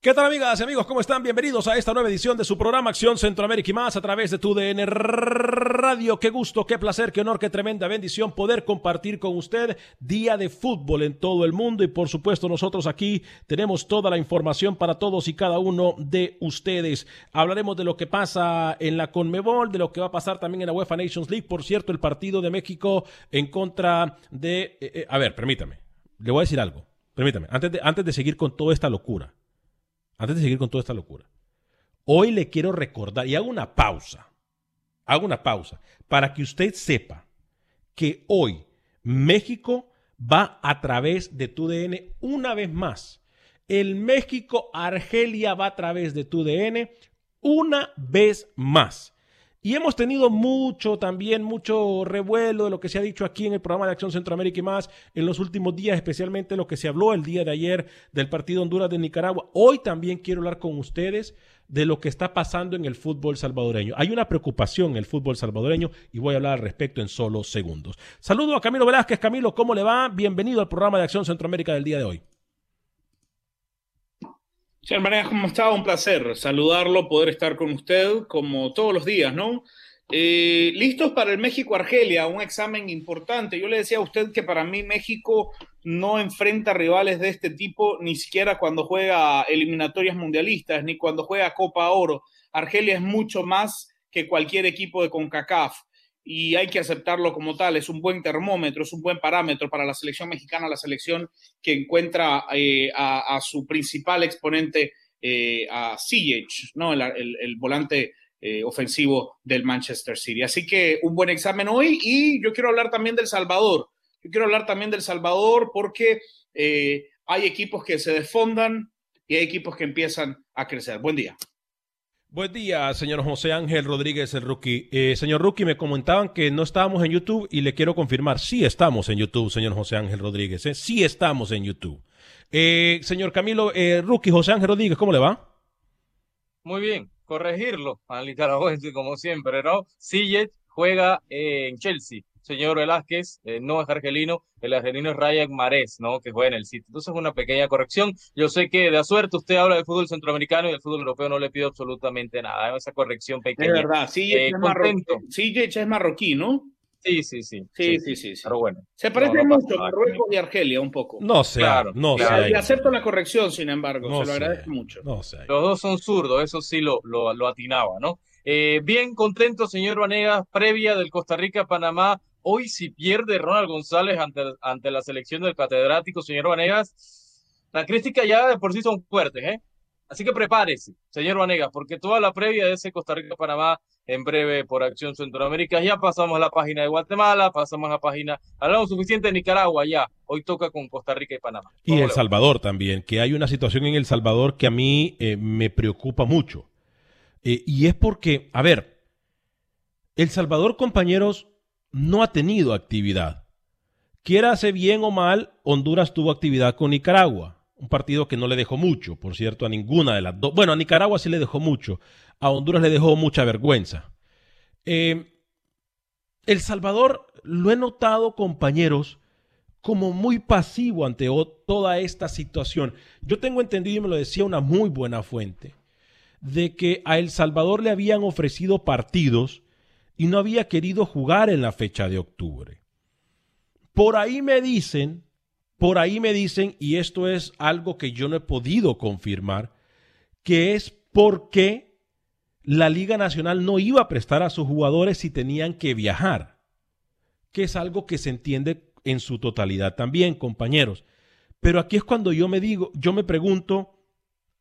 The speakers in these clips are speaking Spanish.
¿Qué tal amigas y amigos? ¿Cómo están? Bienvenidos a esta nueva edición de su programa Acción Centroamérica y más a través de tu DN Radio. Qué gusto, qué placer, qué honor, qué tremenda bendición poder compartir con usted día de fútbol en todo el mundo y por supuesto nosotros aquí tenemos toda la información para todos y cada uno de ustedes. Hablaremos de lo que pasa en la Conmebol, de lo que va a pasar también en la UEFA Nations League. Por cierto, el partido de México en contra de... eh, eh, a ver, permítame. Le voy a decir algo. Permítame. Antes de, antes de seguir con toda esta locura antes de seguir con toda esta locura, hoy le quiero recordar y hago una pausa, hago una pausa para que usted sepa que hoy México va a través de tu DN una vez más. El México-Argelia va a través de tu DN una vez más. Y hemos tenido mucho también, mucho revuelo de lo que se ha dicho aquí en el programa de Acción Centroamérica y más en los últimos días, especialmente lo que se habló el día de ayer del partido Honduras de Nicaragua. Hoy también quiero hablar con ustedes de lo que está pasando en el fútbol salvadoreño. Hay una preocupación en el fútbol salvadoreño y voy a hablar al respecto en solo segundos. Saludo a Camilo Velázquez. Camilo, ¿cómo le va? Bienvenido al programa de Acción Centroamérica del día de hoy. Señor Manegas, ¿cómo está? Un placer saludarlo, poder estar con usted como todos los días, ¿no? Eh, listos para el México-Argelia, un examen importante. Yo le decía a usted que para mí México no enfrenta rivales de este tipo ni siquiera cuando juega eliminatorias mundialistas, ni cuando juega Copa Oro. Argelia es mucho más que cualquier equipo de CONCACAF y hay que aceptarlo como tal. Es un buen termómetro, es un buen parámetro para la selección mexicana, la selección que encuentra eh, a, su principal exponente, eh, a Ziyech, ¿no? el, volante eh, ofensivo del Manchester City. Así que un buen examen hoy y yo quiero hablar también del Salvador. Yo quiero hablar también del Salvador porque hay equipos que se desfondan y hay equipos que empiezan a crecer. Buen día. Buen día, señor José Ángel Rodríguez, el rookie. Eh, señor rookie, me comentaban que no estábamos en YouTube y le quiero confirmar, sí estamos en YouTube, señor José Ángel Rodríguez, ¿eh? sí estamos en YouTube. Eh, señor Camilo, rookie José Ángel Rodríguez, ¿cómo le va? Muy bien, corregirlo al como siempre, ¿no? Sillet juega en Chelsea. Señor Velázquez eh, no es argelino, el argelino es Ryan Marés, ¿no? Que juega en el sitio. Entonces, una pequeña corrección. Yo sé que de a suerte usted habla del fútbol centroamericano y del fútbol europeo no le pido absolutamente nada. Esa corrección pequeña. Es verdad, sí, eh, es, es marroquí, ¿no? Sí, sí, sí. Sí, sí, sí. sí. Pero bueno. Se parece no, no mucho a Marruecos y Argelia, un poco. No sé, claro, no claro. sé. Y acepto la corrección, sin embargo, No se lo sé. agradezco mucho. No sé. Los dos son zurdos, eso sí lo, lo, lo atinaba, ¿no? Eh, bien contento, señor Vanegas, previa del Costa Rica-Panamá. Hoy si pierde Ronald González ante, ante la selección del catedrático, señor Vanegas, Las críticas ya de por sí son fuertes, ¿eh? Así que prepárese, señor Vanegas, porque toda la previa de ese Costa Rica-Panamá en breve por Acción Centroamérica. Ya pasamos la página de Guatemala, pasamos la página, hablamos suficiente de Nicaragua ya. Hoy toca con Costa Rica y Panamá. Y El Salvador también, que hay una situación en El Salvador que a mí eh, me preocupa mucho. Eh, y es porque, a ver, El Salvador, compañeros, no ha tenido actividad. Quiera hace bien o mal, Honduras tuvo actividad con Nicaragua un partido que no le dejó mucho, por cierto, a ninguna de las dos. Bueno, a Nicaragua sí le dejó mucho, a Honduras le dejó mucha vergüenza. Eh, el Salvador lo he notado, compañeros, como muy pasivo ante toda esta situación. Yo tengo entendido, y me lo decía una muy buena fuente, de que a El Salvador le habían ofrecido partidos y no había querido jugar en la fecha de octubre. Por ahí me dicen por ahí me dicen, y esto es algo que yo no he podido confirmar, que es porque la Liga Nacional no iba a prestar a sus jugadores si tenían que viajar, que es algo que se entiende en su totalidad también, compañeros. Pero aquí es cuando yo me digo, yo me pregunto,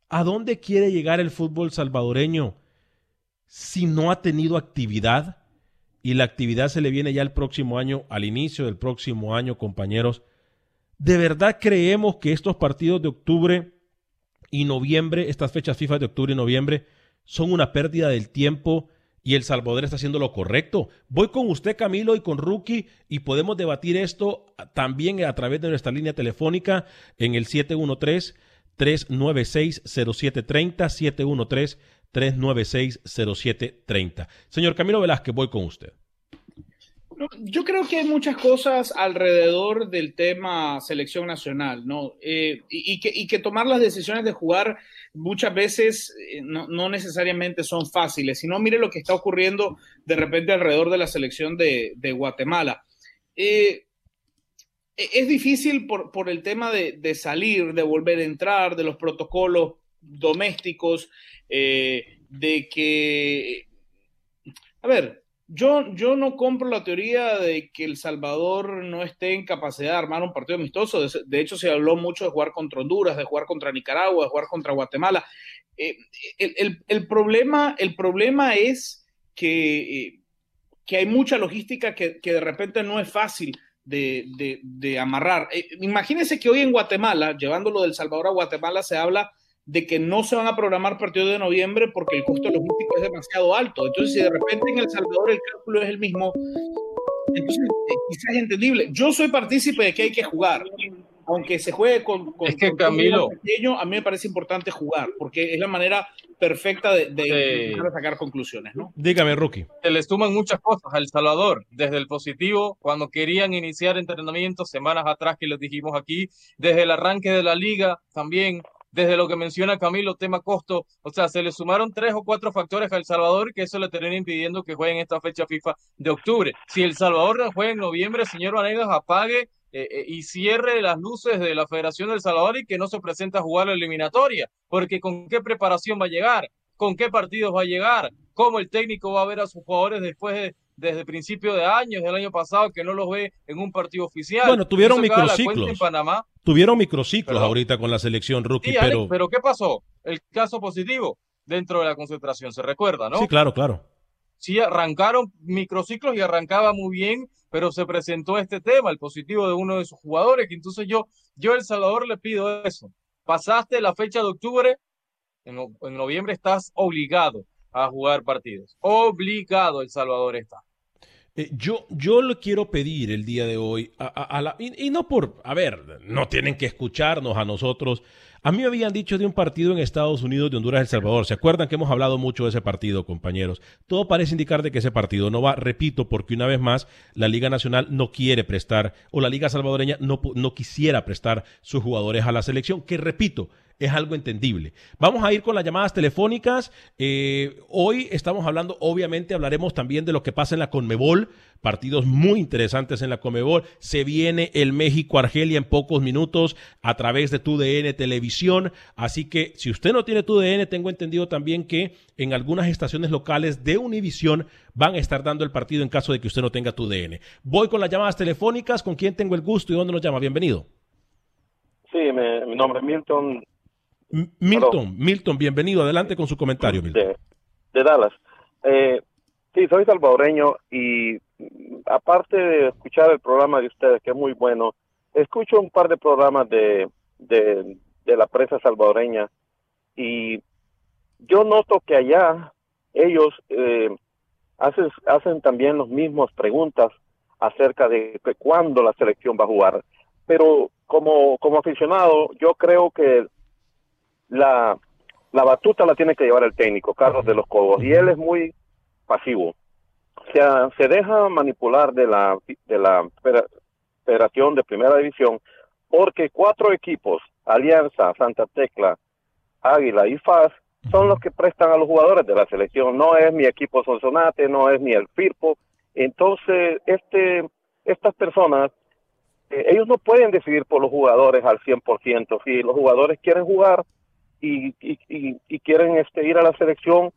¿a dónde quiere llegar el fútbol salvadoreño si no ha tenido actividad? Y la actividad se le viene ya el próximo año, al inicio del próximo año, compañeros. ¿De verdad creemos que estos partidos de octubre y noviembre, estas fechas FIFA de octubre y noviembre, son una pérdida del tiempo y El Salvador está haciendo lo correcto? Voy con usted, Camilo, y con Rookie y podemos debatir esto también a través de nuestra línea telefónica en el 713 396 0730 713 396 0730. Señor Camilo Velázquez, voy con usted. Yo creo que hay muchas cosas alrededor del tema selección nacional, ¿no? Eh, y, que, tomar las decisiones de jugar muchas veces eh, no, necesariamente son fáciles, sino mire lo que está ocurriendo de repente alrededor de la selección de, de Guatemala. Eh, es difícil por, por el tema de, de, salir, de volver a entrar, de los protocolos domésticos, de que... A ver, yo, yo no compro la teoría de que El Salvador no esté en capacidad de armar un partido amistoso. De, hecho, se habló mucho de jugar contra Honduras, de jugar contra Nicaragua, de jugar contra Guatemala. Eh, el, problema, el problema es que, eh, que hay mucha logística que, de repente no es fácil de, amarrar. Eh, imagínense que hoy en Guatemala, llevándolo del Salvador a Guatemala, se habla de que no se van a programar partidos de noviembre porque el costo logístico es demasiado alto. Entonces, si de repente en El Salvador el cálculo es el mismo, entonces eh, quizás es entendible. Yo soy partícipe de que hay que jugar. Aunque se juegue con, es que Camilo pequeño, a mí me parece importante jugar, porque es la manera perfecta de, de, sacar conclusiones, ¿no? Dígame, Rookie. Se le suman muchas cosas a El Salvador, desde el positivo, cuando querían iniciar entrenamientos semanas atrás que les dijimos aquí, desde el arranque de la liga también, desde lo que menciona Camilo, tema costo, o sea, se le sumaron tres o cuatro factores a El Salvador que eso le termina impidiendo que jueguen esta fecha FIFA de octubre. Si El Salvador no juega en noviembre, señor Vanegas, apague eh, eh, y cierre las luces de la Federación del Salvador y que no se presente a jugar la eliminatoria, porque con qué preparación va a llegar, con qué partidos va a llegar, cómo el técnico va a ver a sus jugadores después de, desde principio de año, del año pasado, que no los ve en un partido oficial. Bueno, tuvieron microciclos. En Panamá. Tuvieron microciclos ahorita con la selección rookie, pero... pero ¿qué pasó? El caso positivo dentro de la concentración, se recuerda, ¿no? Sí, claro, claro. Sí, arrancaron microciclos y arrancaba muy bien, pero se presentó este tema, el positivo de uno de sus jugadores, que entonces yo, yo El Salvador le pido eso. Pasaste la fecha de octubre, en, noviembre estás obligado a jugar partidos. Obligado El Salvador está. Eh, yo, yo le quiero pedir el día de hoy, a, la, y, no por, a ver, no tienen que escucharnos a nosotros. A mí me habían dicho de un partido en Estados Unidos de Honduras El Salvador. ¿Se acuerdan que hemos hablado mucho de ese partido, compañeros? Todo parece indicar de que ese partido no va, repito, porque una vez más la Liga Nacional no quiere prestar, o la Liga Salvadoreña no, no quisiera prestar sus jugadores a la selección, que repito, es algo entendible. Vamos a ir con las llamadas telefónicas. Eh, hoy estamos hablando, obviamente, hablaremos también de lo que pasa en la Conmebol, partidos muy interesantes en la Conmebol. Se viene el México-Argelia en pocos minutos a través de TUDN Televisión. Así que si usted no tiene TUDN, tengo entendido también que en algunas estaciones locales de Univisión van a estar dando el partido en caso de que usted no tenga TUDN. Voy con las llamadas telefónicas. ¿Con quién tengo el gusto y dónde nos llama? Bienvenido. Sí, mi nombre es Milton. Milton, Milton, bienvenido. Adelante con su comentario, Milton. De, Dallas. Eh, sí, soy salvadoreño y aparte de escuchar el programa de ustedes, que es muy bueno, escucho un par de programas de, de, de la prensa salvadoreña y yo noto que allá ellos eh, hacen, hacen también las mismas preguntas acerca de cuándo la selección va a jugar. Pero como, como aficionado, yo creo que la, la batuta la tiene que llevar el técnico, Carlos de los Cobos, y él es muy pasivo. O sea, se deja manipular de la, de la Federación de Primera División porque cuatro equipos, Alianza, Santa Tecla, Águila y FAS, son los que prestan a los jugadores de la selección. No es mi equipo Sonsonate, no es ni el Firpo. Entonces, este, estas personas, eh, ellos no pueden decidir por los jugadores al 100%. Si los jugadores quieren jugar y, y, y, quieren este, ir a la selección,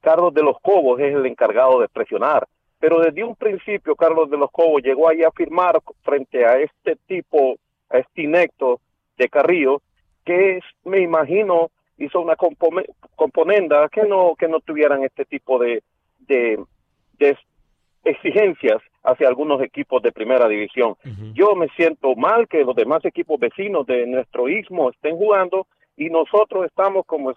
Carlos de los Cobos es el encargado de presionar. Pero desde un principio, Carlos de los Cobos llegó ahí a firmar frente a este tipo, a este inecto de Carrillo, que es, me imagino, hizo una componenda que no que no tuvieran este tipo de, de, exigencias hacia algunos equipos de primera división. Yo me siento mal que los demás equipos vecinos de nuestro istmo estén jugando y nosotros estamos como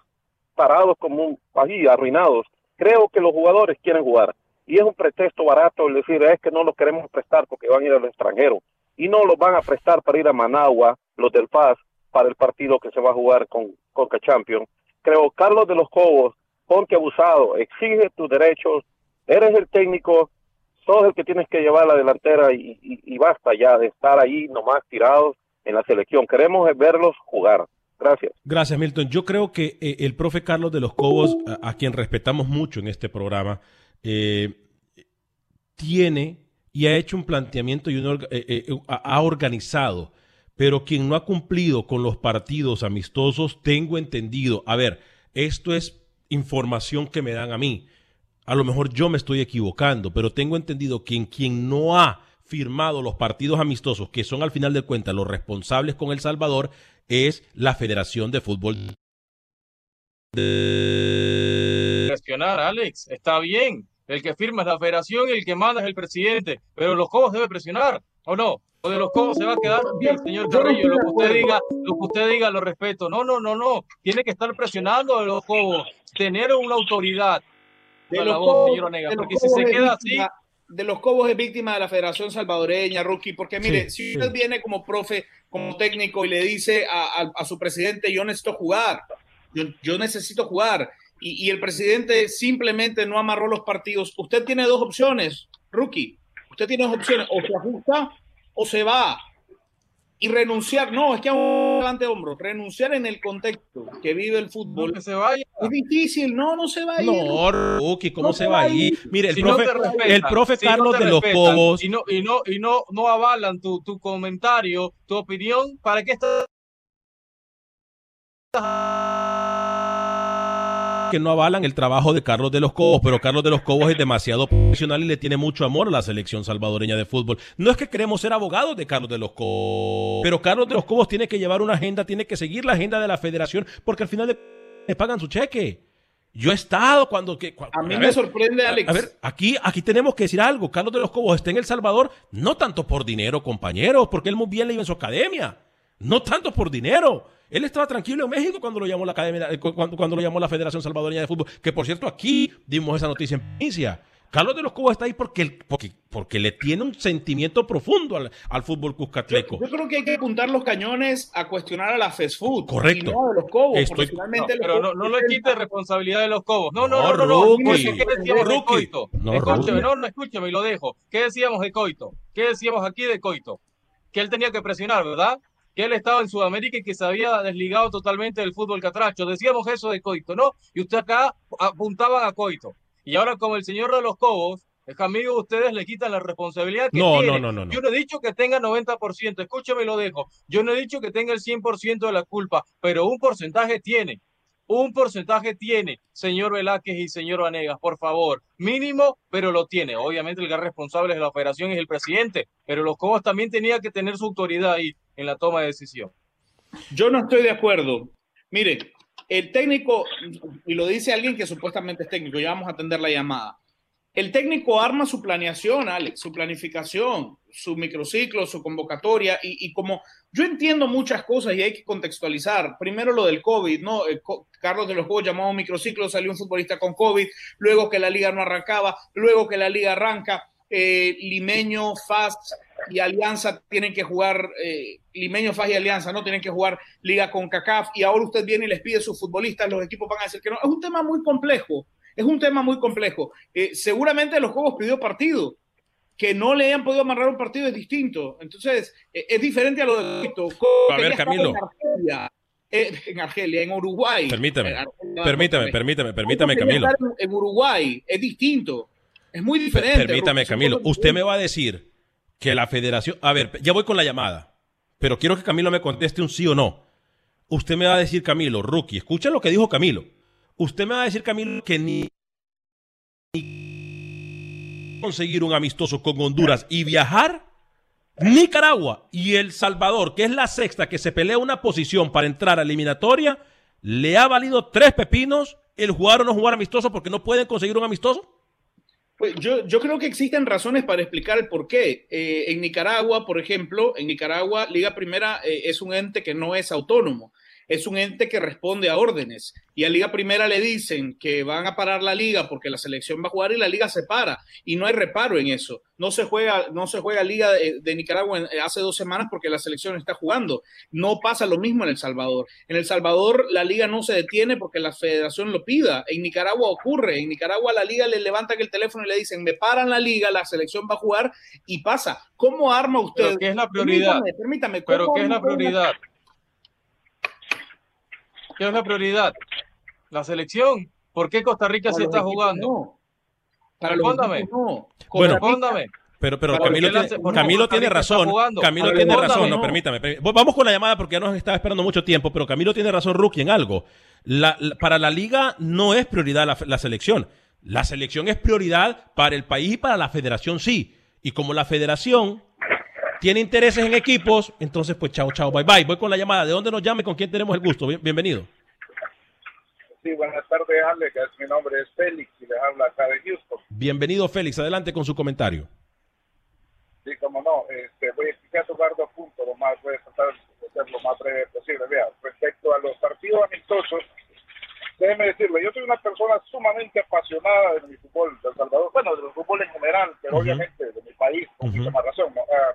parados como un allí arruinados. Creo que los jugadores quieren jugar y es un pretexto barato el decir es que no los queremos prestar porque van a ir al extranjero y no los van a prestar para ir a Managua, los del Paz, para el partido que se va a jugar con Coca Champions. Creo, Carlos de los Cobos, ponte abusado, exige tus derechos, eres el técnico, sos el que tienes que llevar la delantera y, basta ya de estar ahí nomás tirados en la selección. Queremos verlos jugar. Gracias. Gracias, Milton. Yo creo que eh, el profe Carlos de los Cobos, a, quien respetamos mucho en este programa, eh, tiene y ha hecho un planteamiento y eh, ha organizado pero quien no ha cumplido con los partidos amistosos, tengo entendido, a ver, esto es información que me dan a mí. A lo mejor yo me estoy equivocando, pero tengo entendido que en quien no ha firmado los partidos amistosos, que son al final de cuentas los responsables con El Salvador, es la Federación de Fútbol. Presionar, Alex, está bien. El que firma es la federación y el que manda es el presidente, pero los cobos debe presionar, ¿o no? de los cobos se va a quedar bien, señor Carrillo. Lo que usted diga, lo que usted diga, lo respeto. No, no, no, no. Tiene que estar presionando de los cobos, tener una autoridad. De los cobos, porque si se queda así. De los Cobos es víctima de la Federación Salvadoreña, Rookie, porque mire, si usted viene como profe, como técnico y le dice a, su presidente, yo necesito jugar, yo, necesito jugar, y, y el presidente simplemente no amarró los partidos, usted tiene dos opciones, Rookie, usted tiene dos opciones, o se ajusta o se va y renunciar, no, es que un levante hombro, renunciar en el contexto que vive el fútbol. que se vaya. Es difícil, no, no se va a ir. No, Ruki, ¿cómo se, va a ir? Mire, el profe, el profe Carlos de los Cobos. Y no, y no, y no, no avalan tu, tu comentario, tu opinión, ¿para qué estás? Que no avalan el trabajo de Carlos de los Cobos, pero Carlos de los Cobos es demasiado profesional y le tiene mucho amor a la selección salvadoreña de fútbol. No es que queremos ser abogados de Carlos de los Cobos, pero Carlos de los Cobos tiene que llevar una agenda, tiene que seguir la agenda de la federación, porque al final le pagan su cheque. Yo he estado cuando... Que, a mí me sorprende, Alex. A, ver, aquí, aquí tenemos que decir algo. Carlos de los Cobos está en El Salvador, no tanto por dinero, compañeros, porque él muy bien le iba en su academia. No tanto por dinero. Él estaba tranquilo en México cuando lo llamó la Academia, eh, cuando, cuando lo llamó la Federación Salvadoreña de Fútbol. Que por cierto, aquí dimos esa noticia en provincia. Carlos de los Cobos está ahí porque, porque, porque le tiene un sentimiento profundo al, al fútbol cuscatleco. Yo, creo que hay que apuntar los cañones a cuestionar a la fast food. Correcto. no de los Cobos. Estoy... No, pero no, no, le quite responsabilidad de los Cobos. No, no, no, no. no, no. ¿Qué decíamos de Coito? No, escúcheme, no, no, escúcheme y lo dejo. ¿Qué decíamos de Coito? ¿Qué decíamos aquí de Coito? Que él tenía que presionar, ¿verdad? Que él estaba en Sudamérica y que se había desligado totalmente del fútbol catracho. Decíamos eso de Coito, ¿no? Y usted acá apuntaban a Coito. Y ahora como el señor de los Cobos, es amigo, ustedes le quitan la responsabilidad que no, No, no, no, Yo no he dicho que tenga 90%, escúcheme y lo dejo. Yo no he dicho que tenga el 100% de la culpa, pero un porcentaje tiene. Un porcentaje tiene, señor Velázquez y señor Vanegas, por favor. Mínimo, pero lo tiene. Obviamente el gran responsable de la operación es el presidente, pero los Cobos también tenían que tener su autoridad ahí en la toma de decisión. Yo no estoy de acuerdo. Mire, el técnico, y lo dice alguien que supuestamente es técnico, ya vamos a atender la llamada. El técnico arma su planeación, Alex, su planificación, su microciclo, su convocatoria, y, como yo entiendo muchas cosas y hay que contextualizar. Primero lo del COVID, ¿no? Eh, Carlos de los Juegos llamó microciclo, salió un futbolista con COVID, luego que la liga no arrancaba, luego que la liga arranca, eh, Limeño, Fast y Alianza tienen que jugar, eh, Limeño, Fast y Alianza, ¿no? Tienen que jugar liga con CACAF, y ahora usted viene y les pide a sus futbolistas, los equipos van a decir que no. Es un tema muy complejo es un tema muy complejo. Eh, seguramente los Juegos pidió partido. Que no le hayan podido amarrar un partido es distinto. Entonces, eh, es diferente a lo de esto. A ver, Camilo. En Argelia, eh, en Argelia, en Uruguay. Permítame, permítame, permítame, permítame, Camilo. En Uruguay es distinto. Es muy diferente. Permítame, Camilo. Usted me va a decir que la federación. A ver, ya voy con la llamada. Pero quiero que Camilo me conteste un sí o no. Usted me va a decir, Camilo, rookie, escucha lo que dijo Camilo. Usted me va a decir, Camilo, que ni conseguir un amistoso con Honduras y viajar Nicaragua y El Salvador, que es la sexta que se pelea una posición para entrar a eliminatoria, le ha valido tres pepinos el jugar o no jugar amistoso porque no pueden conseguir un amistoso? Pues yo, yo creo que existen razones para explicar el por qué. Eh, en Nicaragua, por ejemplo, en Nicaragua, Liga Primera eh, es un ente que no es autónomo es un ente que responde a órdenes. Y a Liga Primera le dicen que van a parar la liga porque la selección va a jugar y la liga se para. Y no hay reparo en eso. No se juega, no se juega Liga de, Nicaragua hace dos semanas porque la selección está jugando. No pasa lo mismo en El Salvador. En El Salvador la liga no se detiene porque la federación lo pida. En Nicaragua ocurre. En Nicaragua la liga le levanta el teléfono y le dicen, me paran la liga, la selección va a jugar y pasa. ¿Cómo arma usted? ¿Qué es la prioridad? Permítame, ¿Pero qué es la prioridad? ¿Qué es la prioridad? La selección. ¿Por qué Costa Rica sí está jugando? No. Respóndame. No. Bueno, Respóndame. Pero, pero Camilo, tiene, Camilo tiene razón. Camilo tiene razón. No, permítame, Vamos con la llamada porque ya nos estaba esperando mucho tiempo. Pero Camilo tiene razón, Rookie, en algo. para la liga no es prioridad la, la, selección. La selección es prioridad para el país y para la federación, sí. Y como la federación tiene intereses en equipos, entonces pues chao, chao, bye bye. Voy con la llamada. ¿De dónde nos llame? ¿Con quién tenemos el gusto? bienvenido. Sí, buenas tardes, Alex. Mi nombre es Félix y les habla acá de Houston. Bienvenido, Félix. Adelante con su comentario. Sí, como no. Este, voy a explicar tocar dos puntos. Lo más, voy a tratar de ser lo más breve posible. Vea, respecto a los partidos amistosos, déjeme decirlo, yo soy una persona sumamente apasionada de mi fútbol de El Salvador, bueno, del fútbol en general, pero obviamente de mi país, con mucha más razón. ¿no? Ah,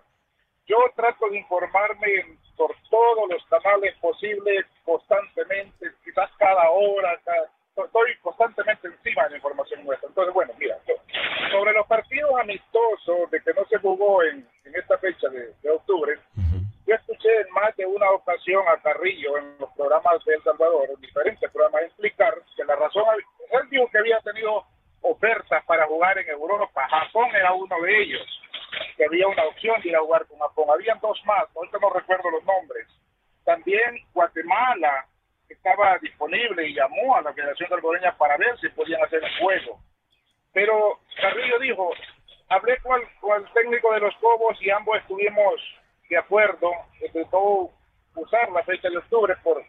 yo trato de informarme por todos los canales posibles, constantemente, quizás cada hora, estoy constantemente encima de la información nuestra. Entonces, bueno, mira, sobre los partidos amistosos de que no se jugó en, esta fecha de, octubre, yo escuché en más de una ocasión a Carrillo en los programas de El Salvador, en diferentes programas, explicar que la razón, él dijo que había tenido ofertas para jugar en Europa, Japón era uno de ellos que había una opción de ir a jugar con dos más, ahorita no recuerdo los nombres. También Guatemala estaba disponible y llamó a la Federación Salvadoreña para ver si podían hacer el juego. Pero Carrillo dijo, hablé con el, técnico de los Cobos y ambos estuvimos de acuerdo, todo usar la fecha de octubre por,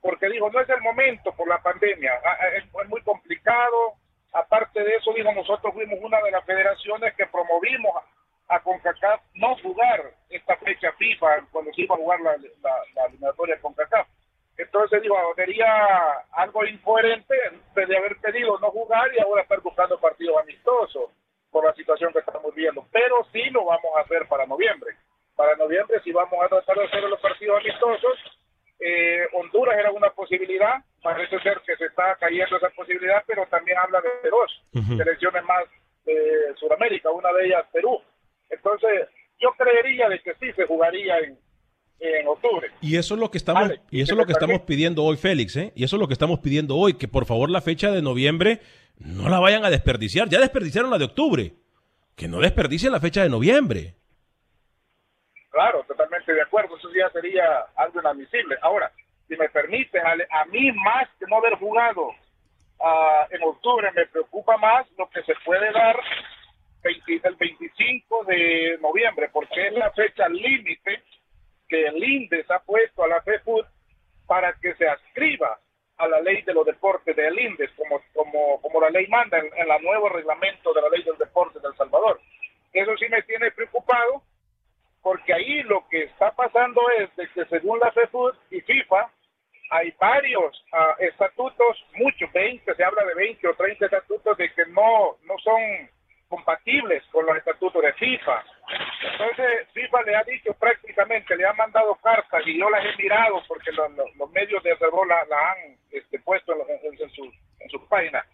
porque dijo, no es el momento por la pandemia, ah, es muy complicado. Aparte de eso, dijo, nosotros fuimos una de las federaciones que promovimos a CONCACAF no jugar fecha FIFA cuando se iba a jugar la, la, eliminatoria CONCACAF. Entonces digo, sería algo incoherente de haber pedido no jugar y ahora estar buscando partidos amistosos por la situación que estamos viendo. Pero sí lo vamos a hacer para noviembre. Para noviembre sí vamos a tratar de hacer los partidos amistosos. Eh, Honduras era una posibilidad, parece ser que se está cayendo esa posibilidad, pero también habla de dos selecciones más de Sudamérica, una de ellas Perú. Entonces, yo creería de que sí se jugaría en, en octubre. Y eso es lo que estamos, y eso es lo que estamos pidiendo hoy, Félix, ¿eh? Y eso es lo que estamos pidiendo hoy, que por favor la fecha de noviembre no la vayan a desperdiciar. Ya desperdiciaron la de octubre. Que no desperdicien la fecha de noviembre. Claro, totalmente de acuerdo. Eso ya sería algo inadmisible. Ahora, si me permite, a mí más que no haber jugado uh, en octubre, me preocupa más lo que se puede dar el 25 de noviembre, porque es la fecha límite que el INDES ha puesto a la FEFUT para que se ascriba a la ley de los deportes del INDES, como, como, como la ley manda en, en nuevo reglamento de la ley del deporte de El Salvador. Eso sí me tiene preocupado, porque ahí lo que está pasando es de que según la FEFUD y FIFA, hay varios uh, estatutos, muchos, 20, se habla de 20 o 30 estatutos de que no, no son compatibles con los estatutos de FIFA. Entonces, FIFA le ha dicho prácticamente, le ha mandado cartas y yo las he mirado porque los, medios de error la, la han este, puesto en, en, en, su, en su página,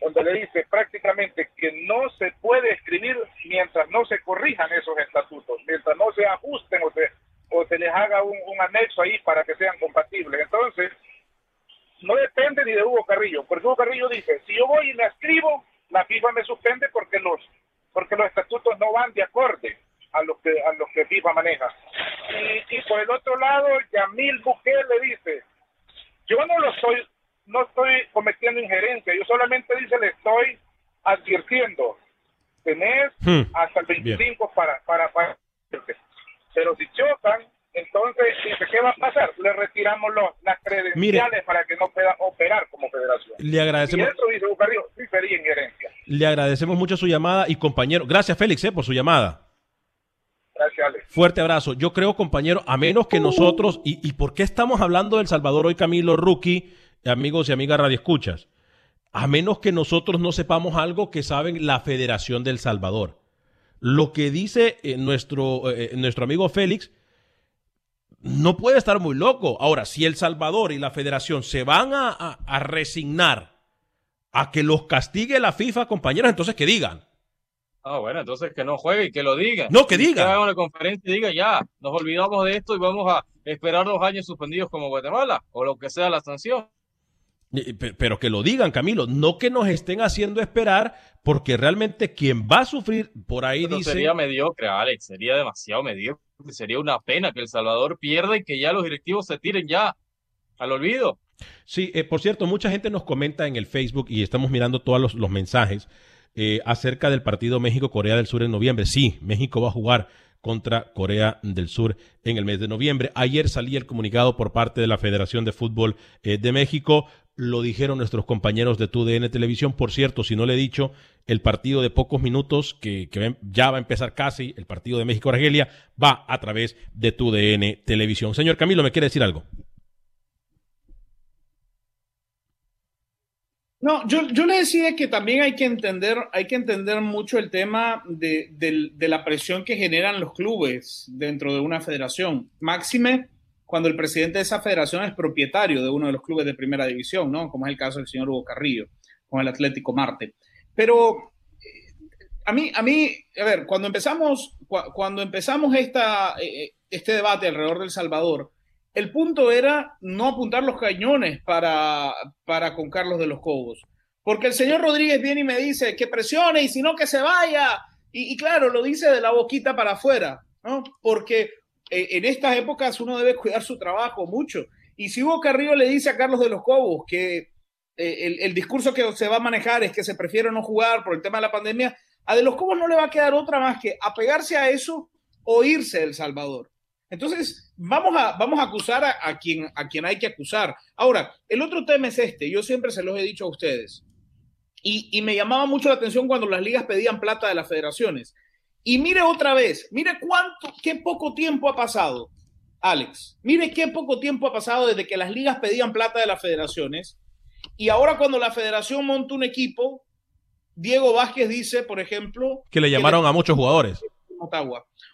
donde le dice prácticamente que no se puede escribir mientras no se corrijan esos estatutos, mientras no se ajusten o se, o se les haga un, un anexo ahí para que sean compatibles. Entonces, no depende ni de Hugo Carrillo, porque Hugo Carrillo dice, si yo voy y me escribo, la FIFA me suspende porque los porque los estatutos no van de acorde a lo que a lo que FIFA maneja. Y, y por el otro lado, Yamil Bukele le dice, yo no lo estoy no estoy cometiendo injerencia, yo solamente dice le estoy advirtiendo, tenés hmm. hasta el 25 Bien. para para para pero si chocan entonces, dice, ¿qué va a pasar? Le retiramos los, las credenciales Mire, para que no pueda operar como federación. Le agradecemos. Y eso dice Bucarrillo, sí sería injerencia. Le agradecemos mucho su llamada y compañero, gracias Félix eh, por su llamada. Gracias, Alex. Fuerte abrazo. Yo creo, compañero, a menos que nosotros, y, y por qué estamos hablando del Salvador hoy, Camilo Rookie, amigos y amigas Radio Escuchas, a menos que nosotros no sepamos algo que saben la Federación del Salvador. Lo que dice eh, nuestro, eh, nuestro amigo Félix no puede estar muy loco. Ahora, si El Salvador y la federación se van a, a, a resignar a que los castigue la FIFA, compañeros, entonces que digan. Ah, bueno, entonces que no juegue y que lo digan. No, que digan. Que haga una conferencia y diga ya, nos olvidamos de esto y vamos a esperar dos años suspendidos como Guatemala o lo que sea la sanción. Pero que lo digan, Camilo, no que nos estén haciendo esperar, porque realmente quien va a sufrir por ahí Pero dice. Sería mediocre, Alex, sería demasiado mediocre. Sería una pena que El Salvador pierda y que ya los directivos se tiren ya al olvido. Sí, eh, por cierto, mucha gente nos comenta en el Facebook y estamos mirando todos los, los mensajes eh, acerca del partido México-Corea del Sur en noviembre. Sí, México va a jugar contra Corea del Sur en el mes de noviembre. Ayer salía el comunicado por parte de la Federación de Fútbol eh, de México lo dijeron nuestros compañeros de TUDN Televisión. Por cierto, si no le he dicho, el partido de pocos minutos, que, que ya va a empezar casi, el partido de México-Argelia, va a través de TUDN Televisión. Señor Camilo, ¿me quiere decir algo? No, yo, le decía que también hay que entender, hay que entender mucho el tema de la presión que generan los clubes dentro de una federación. Máxime cuando el presidente de esa federación es propietario de uno de los clubes de primera división, ¿no? Como es el caso del señor Hugo Carrillo con el Atlético Marte. Pero eh, a mí, a mí, a ver, cuando empezamos, cuando empezamos esta, eh, este debate alrededor del Salvador, el punto era no apuntar los cañones para, para con Carlos de los Cobos. Porque el señor Rodríguez viene y me dice que presione y si no que se vaya. Y, y claro, lo dice de la boquita para afuera, ¿no? Porque eh, en estas épocas uno debe cuidar su trabajo mucho. Y si Hugo Carrillo le dice a Carlos de los Cobos que eh, el, el, discurso que se va a manejar es que se prefiere no jugar por el tema de la pandemia, a de los Cobos no le va a quedar otra más que apegarse a eso o irse del Salvador. Entonces, vamos a, vamos a acusar a, a, quien, a quien hay que acusar. Ahora, el otro tema es este, yo siempre se los he dicho a ustedes, y, y me llamaba mucho la atención cuando las ligas pedían plata de las federaciones. Y mire otra vez, mire cuánto, qué poco tiempo ha pasado, Alex. Mire qué poco tiempo ha pasado desde que las ligas pedían plata de las federaciones. Y ahora cuando la federación monta un equipo, Diego Vázquez dice, por ejemplo... Que le llamaron que le... a muchos jugadores.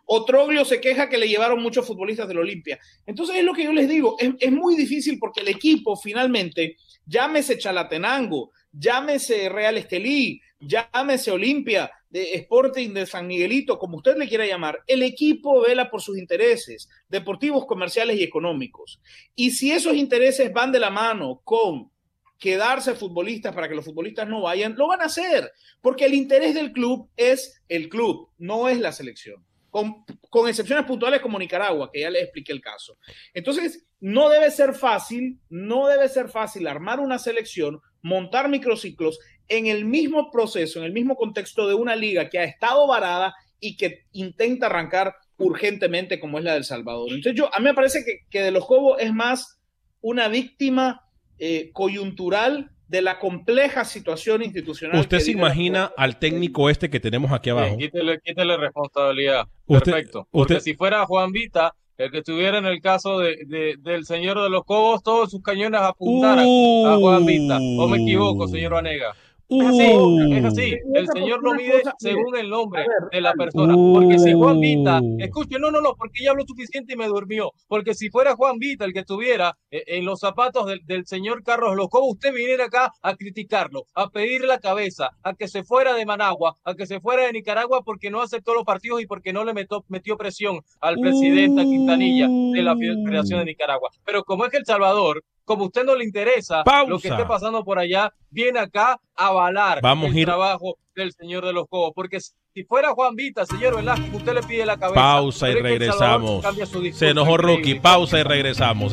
Otroglio se queja que le llevaron muchos futbolistas del Olimpia. Entonces es lo que yo les digo, es, es muy difícil porque el equipo finalmente, llámese Chalatenango, llámese Real Estelí, llámese Olimpia, de Sporting de San Miguelito, como usted le quiera llamar, el equipo vela por sus intereses deportivos, comerciales y económicos. Y si esos intereses van de la mano con quedarse futbolistas para que los futbolistas no vayan, lo van a hacer, porque el interés del club es el club, no es la selección. Con, con, excepciones puntuales como Nicaragua, que ya les expliqué el caso. Entonces, no debe ser fácil, no debe ser fácil armar una selección, montar microciclos en el mismo proceso, en el mismo contexto de una liga que ha estado varada y que intenta arrancar urgentemente como es la del Salvador. Entonces yo, a mí me parece que, que de los Cobos es más una víctima eh, coyuntural de la compleja situación institucional. ¿Usted se imagina al técnico este que tenemos aquí abajo? quítele, quítele, responsabilidad. Perfecto. Porque si fuera Juan Vita, el que estuviera en el caso de, del señor de los Cobos, todos sus cañones apuntaran a Juan Vita. ¿O me equivoco, señor Vanega? Es así, uh. es así. El Señor lo mide según el nombre de la persona. Porque si Juan Vita, uh. escuche, no, no, no, porque ya habló suficiente y me durmió. Porque si fuera Juan Vita el que estuviera eh, en los zapatos del, señor Carlos Loco, usted viniera acá a criticarlo, a pedir la cabeza, a que se fuera de Managua, a que se fuera de Nicaragua porque no aceptó los partidos y porque no le metió, metió presión al presidente Quintanilla de la Federación de Nicaragua. Pero como es que El Salvador como a usted no le interesa lo que esté pasando por allá, viene acá a avalar el trabajo del señor de los Cobos. Porque si fuera Juan Vita, señor Velázquez, usted le pide la cabeza. Pausa y regresamos. Se enojó Rookie. Pausa y regresamos.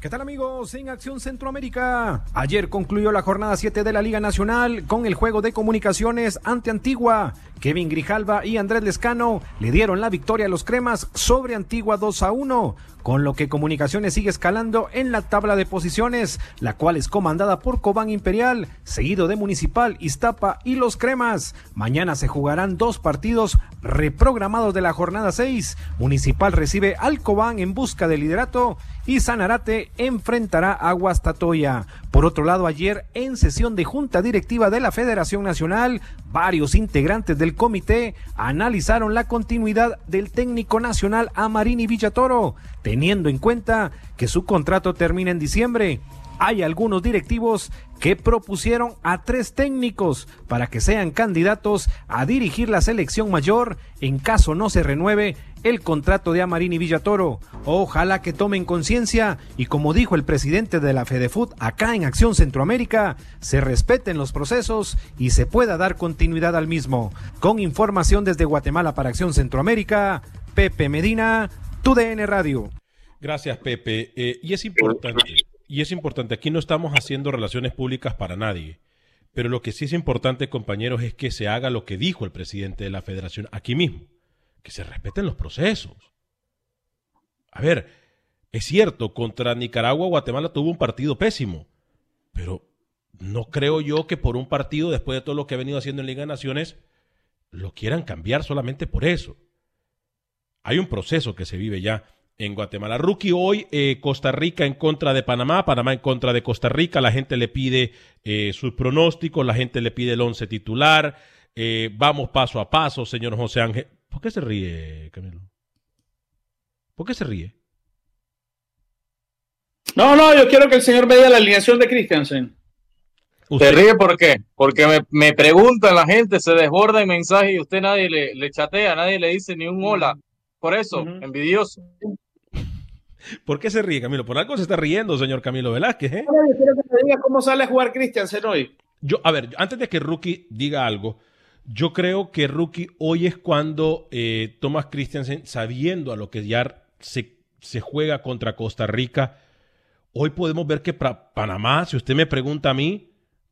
¿Qué tal amigos? En Acción Centroamérica. Ayer concluyó la jornada 7 de la Liga Nacional con el juego de comunicaciones ante Antigua. Kevin Grijalva y Andrés Lescano le dieron la victoria a los cremas sobre Antigua 2 a 1, con lo que Comunicaciones sigue escalando en la tabla de posiciones, la cual es comandada por Cobán Imperial, seguido de Municipal, Iztapa y los cremas. Mañana se jugarán dos partidos reprogramados de la jornada 6. Municipal recibe al Cobán en busca de liderato y Sanarate enfrentará a Guastatoya. Por otro lado, ayer en sesión de Junta Directiva de la Federación Nacional, varios integrantes del comité analizaron la continuidad del técnico nacional Amarini Villatoro, teniendo en cuenta que su contrato termina en diciembre hay algunos directivos que propusieron a tres técnicos para que sean candidatos a dirigir la selección mayor en caso no se renueve el contrato de Amarini Villatoro. Ojalá que tomen conciencia y como dijo el presidente de la FedeFoot acá en Acción Centroamérica, se respeten los procesos y se pueda dar continuidad al mismo. Con información desde Guatemala para Acción Centroamérica, Pepe Medina, TUDN Radio. Gracias, Pepe. Eh, y es importante y es importante, aquí no estamos haciendo relaciones públicas para nadie, pero lo que sí es importante, compañeros, es que se haga lo que dijo el presidente de la federación aquí mismo, que se respeten los procesos. A ver, es cierto, contra Nicaragua, Guatemala tuvo un partido pésimo, pero no creo yo que por un partido, después de todo lo que ha venido haciendo en Liga de Naciones, lo quieran cambiar solamente por eso. Hay un proceso que se vive ya en Guatemala. Rookie hoy, eh, Costa Rica en contra de Panamá, Panamá en contra de Costa Rica. La gente le pide eh, sus pronósticos, la gente le pide el once titular. Eh, vamos paso a paso, señor José Ángel. ¿Por qué se ríe, Camilo? ¿Por qué se ríe? No, no, yo quiero que el señor vea la alineación de Christiansen. ¿Se ríe por qué? Porque me, me, preguntan la gente, se desborda el mensaje y usted nadie le, le chatea, nadie le dice ni un hola. Por eso, envidioso. ¿Por qué se ríe, Camilo? Por algo se está riendo, señor Camilo Velázquez. ¿eh? quiero que me diga cómo sale a jugar Christiansen hoy. Yo, a ver, antes de que Rookie diga algo, yo creo que Rookie hoy es cuando eh, Thomas Christiansen, sabiendo a lo que ya se, se juega contra Costa Rica, hoy podemos ver que para Panamá, si usted me pregunta a mí,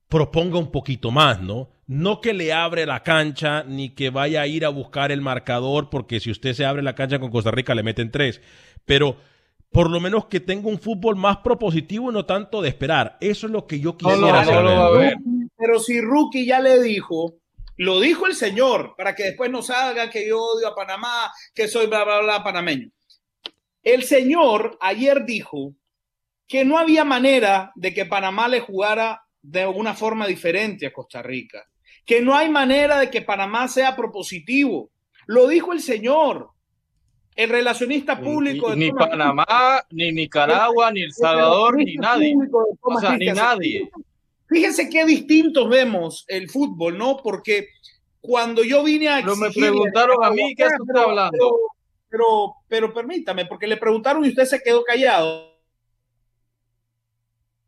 proponga un poquito más, ¿no? No que le abre la cancha ni que vaya a ir a buscar el marcador, porque si usted se abre la cancha con Costa Rica le meten tres, pero por lo menos que tenga un fútbol más propositivo y no tanto de esperar. Eso es lo que yo quisiera saber. Pero si Rookie ya le dijo, lo dijo el señor, para que después no salga que yo odio a Panamá, que soy bla, bla, bla, panameño. El señor ayer dijo que no había manera de que Panamá le jugara de una forma diferente a Costa Rica, que no hay manera de que Panamá sea propositivo. Lo dijo el señor el relacionista público de Ni Panamá, ni Nicaragua, ni El Salvador, ni nadie. O sea, ni nadie. Fíjense qué distintos vemos el fútbol, ¿no? Porque cuando yo vine a Pero me preguntaron a mí, ¿qué está hablando? Pero, pero, pero permítame, porque le preguntaron y usted se quedó callado.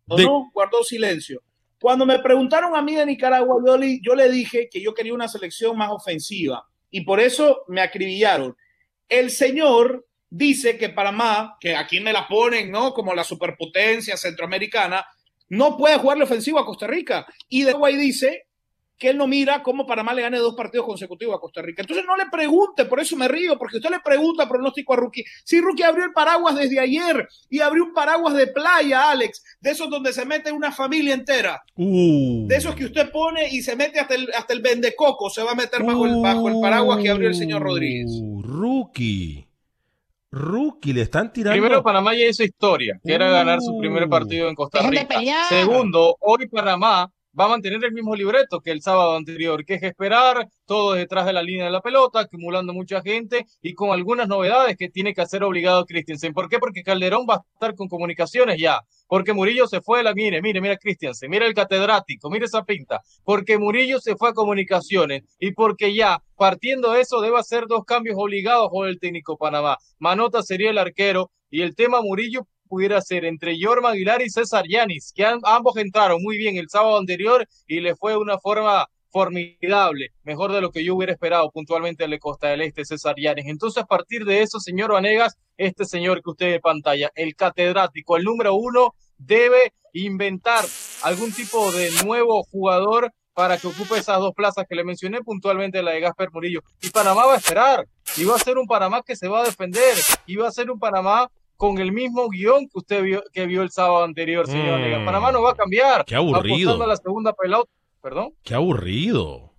¿O De- no? Guardó silencio. Cuando me preguntaron a mí de Nicaragua, yo le, yo le dije que yo quería una selección más ofensiva y por eso me acribillaron. El señor dice que Panamá, que aquí me la ponen, ¿no? Como la superpotencia centroamericana, no puede jugarle ofensivo a Costa Rica. Y de ahí dice que él no mira cómo Panamá le gane dos partidos consecutivos a Costa Rica. Entonces no le pregunte, por eso me río, porque usted le pregunta pronóstico a Rookie. Si Rookie abrió el paraguas desde ayer y abrió un paraguas de playa, Alex, de esos donde se mete una familia entera, Uh, de esos que usted pone y se mete hasta el, hasta el vendecoco, se va a meter bajo el, bajo el paraguas que abrió el señor Rodríguez. uh, rookie. Rookie, le están tirando. Primero, Panamá ya hizo historia, que era ganar su primer Uh. partido en Costa Rica. Segundo, hoy Panamá va a mantener el mismo libreto que el sábado anterior, que es esperar, todo detrás de la línea de la pelota, acumulando mucha gente y con algunas novedades que tiene que hacer obligado Christensen. ¿Por qué? Porque Calderón va a estar con comunicaciones ya, porque Murillo se fue de la, mire, mire, mira Christensen, mira el catedrático, mire esa pinta, porque Murillo se fue a comunicaciones y porque ya, partiendo de eso, debe hacer dos cambios obligados por el técnico Panamá. Manota sería el arquero y el tema Murillo pudiera ser entre Jorma Aguilar y César Yanis, que ambos entraron muy bien el sábado anterior y le fue una forma formidable, mejor de lo que yo hubiera esperado puntualmente el de Costa del Este, César Yanis. Entonces, a partir de eso, señor Vanegas, este señor que usted ve en pantalla, el catedrático, el número uno, debe inventar algún tipo de nuevo jugador para que ocupe esas dos plazas que le mencioné puntualmente, la de Gasper Murillo. Y Panamá va a esperar, y va a ser un Panamá que se va a defender, y va a ser un Panamá con el mismo guion que usted vio, que vio el sábado anterior, señor Mm. Panamá no va a cambiar. Qué aburrido. Apostando a la segunda pelota. ¿Perdón? Qué aburrido.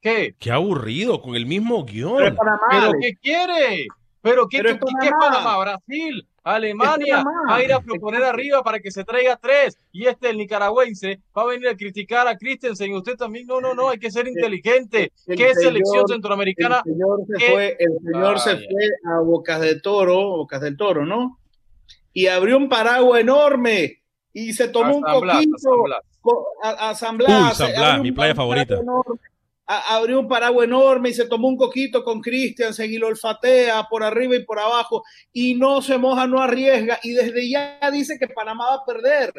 ¿Qué? Qué aburrido, con el mismo guion. Pero Panamá, ¿Pero Alex. qué quiere? ¿Pero qué, Pero es qué- qué. Panamá? ¿Brasil? ¿Alemania? Va a ir a proponer arriba para que se traiga tres. Y este, el nicaragüense, va a venir a criticar a Christensen. Y usted también, no, no, no, hay que ser inteligente. el ¿Qué señor- selección centroamericana? El señor se ¿Qué? fue, el señor se Vaya. fue a Bocas de Toro, Bocas del Toro, ¿no? Y abrió un paraguas enorme y se tomó un San Blas, a coquito San Blas. co- a, a San Blas. Uy, San Blas, mi playa favorita. enorme, a- abrió un paraguas enorme y se tomó un coquito con Christiansen y lo olfatea por arriba y por abajo y no se moja, no arriesga y desde ya dice que Panamá va a perder.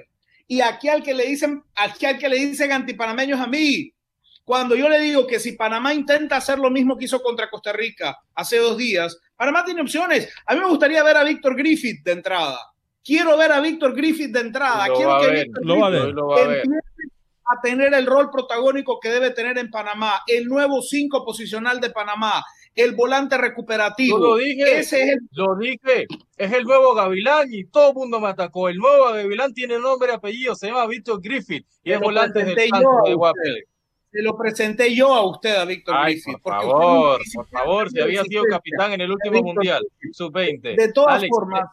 Y aquí al que le dicen, aquí al que le dicen antipanameños a mí, cuando yo le digo que si Panamá intenta hacer lo mismo que hizo contra Costa Rica hace dos días, Panamá tiene opciones. A mí me gustaría ver a Víctor Griffith de entrada. Quiero ver a Víctor Griffith de entrada. Lo Quiero que ver, Víctor lo va a Griffith ver. Lo va a ver. A tener el rol protagónico que debe tener en Panamá, el nuevo cinco posicional de Panamá, el volante recuperativo. Yo lo dije, Ese es el lo dije, es el nuevo Gavilán y todo el mundo me atacó. El nuevo Gavilán tiene nombre y apellido, se llama Víctor Griffith y es volante del yo a de usted. Guapele. se lo presenté yo a usted, a Víctor Ay, Griffith. por favor, por favor, si había sido capitán en el último mundial, Griffith. sub-20. De todas Alex, formas,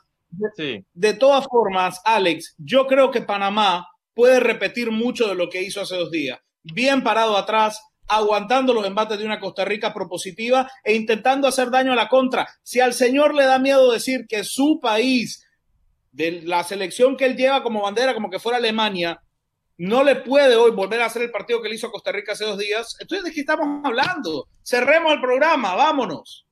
Sí. de todas formas, Alex, yo creo que Panamá puede repetir mucho de lo que hizo hace dos días. Bien parado atrás, aguantando los embates de una Costa Rica propositiva e intentando hacer daño a la contra. Si al señor le da miedo decir que su país, de la selección que él lleva como bandera, como que fuera Alemania, no le puede hoy volver a hacer el partido que le hizo a Costa Rica hace dos días, entonces ¿de qué estamos hablando? Cerremos el programa, vámonos.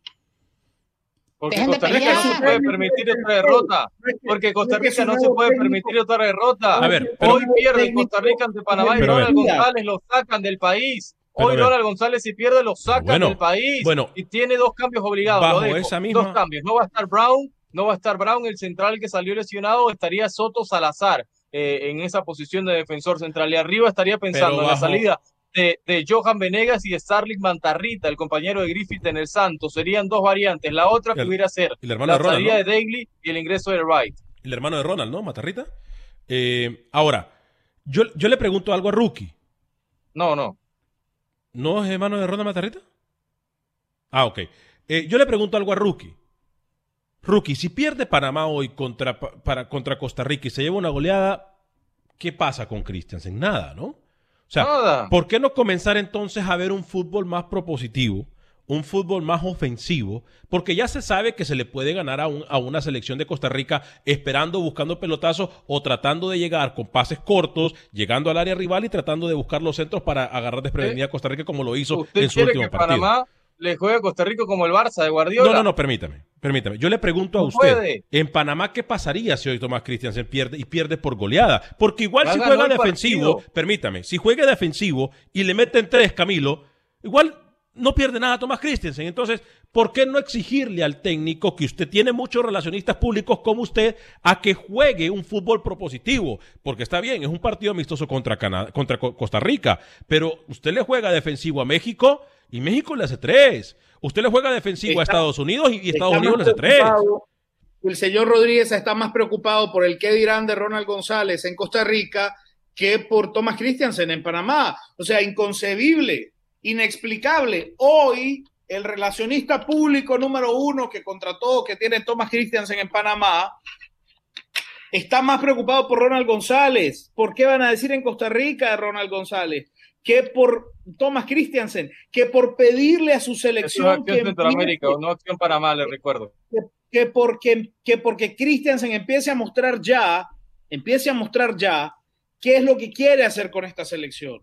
Porque Dejen Costa Rica no se puede permitir otra derrota. Porque Costa Rica no se puede permitir otra derrota. A ver, pero- Hoy pierde Costa Rica ante Panamá y. Ronald González lo sacan del país. Hoy. Ronald González si pierde lo sacan Bueno, del país. bueno. y tiene dos cambios obligados. Bajo lo dejo. esa misma- Dos cambios. No va a estar Brown, no va a estar Brown, el central que salió lesionado, estaría Soto Salazar eh, en esa posición de defensor central. Y arriba estaría pensando en la salida de, de Johan Venegas y de Starling Mantarrita, el compañero de Griffith en el Santos. Serían dos variantes. La otra El- pudiera ser el hermano la de Ronald, salida ¿no? de Daly y el ingreso de Wright. El hermano de Ronald, ¿no? Matarrita. Eh, ahora, yo, yo le pregunto algo a Rookie. No, no. ¿No es hermano de Ronald Matarrita? Ah, ok. Eh, yo le pregunto algo a Rookie. Rookie, si pierde Panamá hoy contra, pa- para, contra Costa Rica y se lleva una goleada, ¿qué pasa con Christiansen? Nada, ¿no? O sea, Nada. ¿por qué no comenzar entonces a ver un fútbol más propositivo? un fútbol más ofensivo, porque ya se sabe que se le puede ganar a, un- a una selección de Costa Rica esperando, buscando pelotazos o tratando de llegar con pases cortos, llegando al área rival y tratando de buscar los centros para agarrar desprevenida a Costa Rica como lo hizo ¿Usted en su último partido. Panamá le juegue a Costa Rica como el Barça de Guardiola? No, no, no, permítame, permítame. Yo le pregunto a usted, puede. en Panamá, ¿qué pasaría si hoy Tomás Christiansen pierde y pierde por goleada? Porque igual si juega defensivo, partido. permítame, si juega defensivo y le meten tres Camilo, igual no pierde nada Tomás Christiansen. Entonces, ¿por qué no exigirle al técnico que usted tiene muchos relacionistas públicos como usted a que juegue un fútbol propositivo? Porque está bien, es un partido amistoso contra, Canadá, contra Co- Costa Rica, pero usted le juega defensivo a México y México le hace tres. Usted le juega defensivo a Estados Unidos y, Estados Unidos le hace tres. El señor Rodríguez está más preocupado por el qué dirán de Ronald González en Costa Rica que por Thomas Christiansen en Panamá. O sea, inconcebible, inexplicable. Hoy, el relacionista público número uno que contrató, que tiene Thomas Christiansen en Panamá, está más preocupado por Ronald González. ¿Por qué van a decir en Costa Rica de Ronald González? Que por Thomas Christiansen, que por pedirle a su Eso es selección acción que Centroamérica, empiece- no acción Panamá, le recuerdo. que, que porque, que porque Christiansen empiece a mostrar ya, empiece a mostrar ya qué es lo que quiere hacer con esta selección.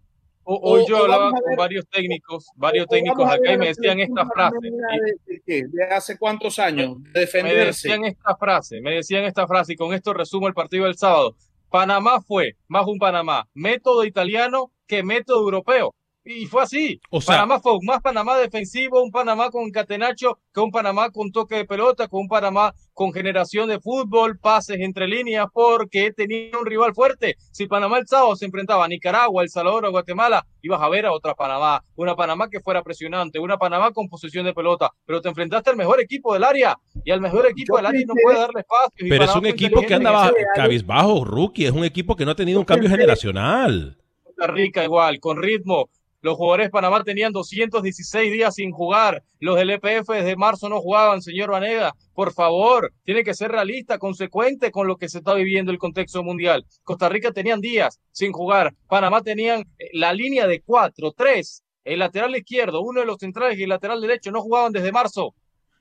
Hoy yo hablaba con ver- varios técnicos, varios O técnicos acá y me decían esta frase. De, de qué? ¿De hace cuántos años? De Me defenderse. decían esta frase, me decían esta frase y con esto resumo el partido del sábado. Panamá fue más un Panamá, método italiano que método europeo. Y fue así. O sea- Panamá fue un más Panamá defensivo, un Panamá con catenacho, que un Panamá con toque de pelota, con un Panamá con generación de fútbol, pases entre líneas, porque tenía un rival fuerte. Si Panamá el sábado se enfrentaba a Nicaragua, El Salvador o Guatemala, ibas a ver a otra Panamá, una Panamá que fuera presionante, una Panamá con posesión de pelota, pero te enfrentaste al mejor equipo del área y al mejor equipo Yo del área no puede darle espacio. Pero es un equipo que inteligente anda en bajo- ese- cabizbajo, rookie. Es un equipo que no ha tenido un cambio generacional. Costa Rica igual, con ritmo. Los jugadores de Panamá tenían 216 días sin jugar. Los del EPF desde marzo no jugaban, señor Vanega. Por favor, tiene que ser realista, consecuente con lo que se está viviendo el contexto mundial. Costa Rica tenían días sin jugar. Panamá tenían eh, la línea de cuatro, tres. El lateral izquierdo, uno de los centrales y el lateral derecho no jugaban desde marzo.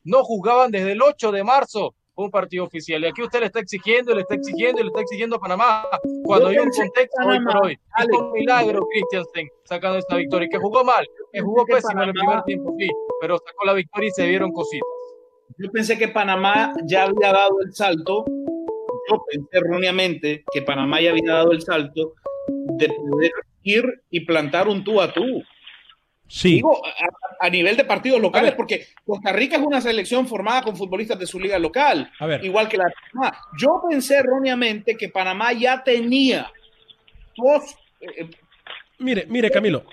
No jugaban desde el 8 de marzo un partido oficial. Y aquí usted le está exigiendo, le está exigiendo le está exigiendo a Panamá. Cuando hay un contexto hoy por hoy. Hizo un milagro Christiansen sacando esta victoria. Que jugó mal, que jugó pésimo en el primer tiempo, sí. Pero sacó la victoria y se vieron cositas. Yo pensé que Panamá ya había dado el salto. Yo pensé erróneamente que Panamá ya había dado el salto de poder ir y plantar un tú a tú. Sí. Digo, a, a nivel de partidos locales, porque Costa Rica es una selección formada con futbolistas de su liga local, A ver. igual que la de Panamá. Yo pensé erróneamente que Panamá ya tenía dos, eh, Mire, mire, Camilo.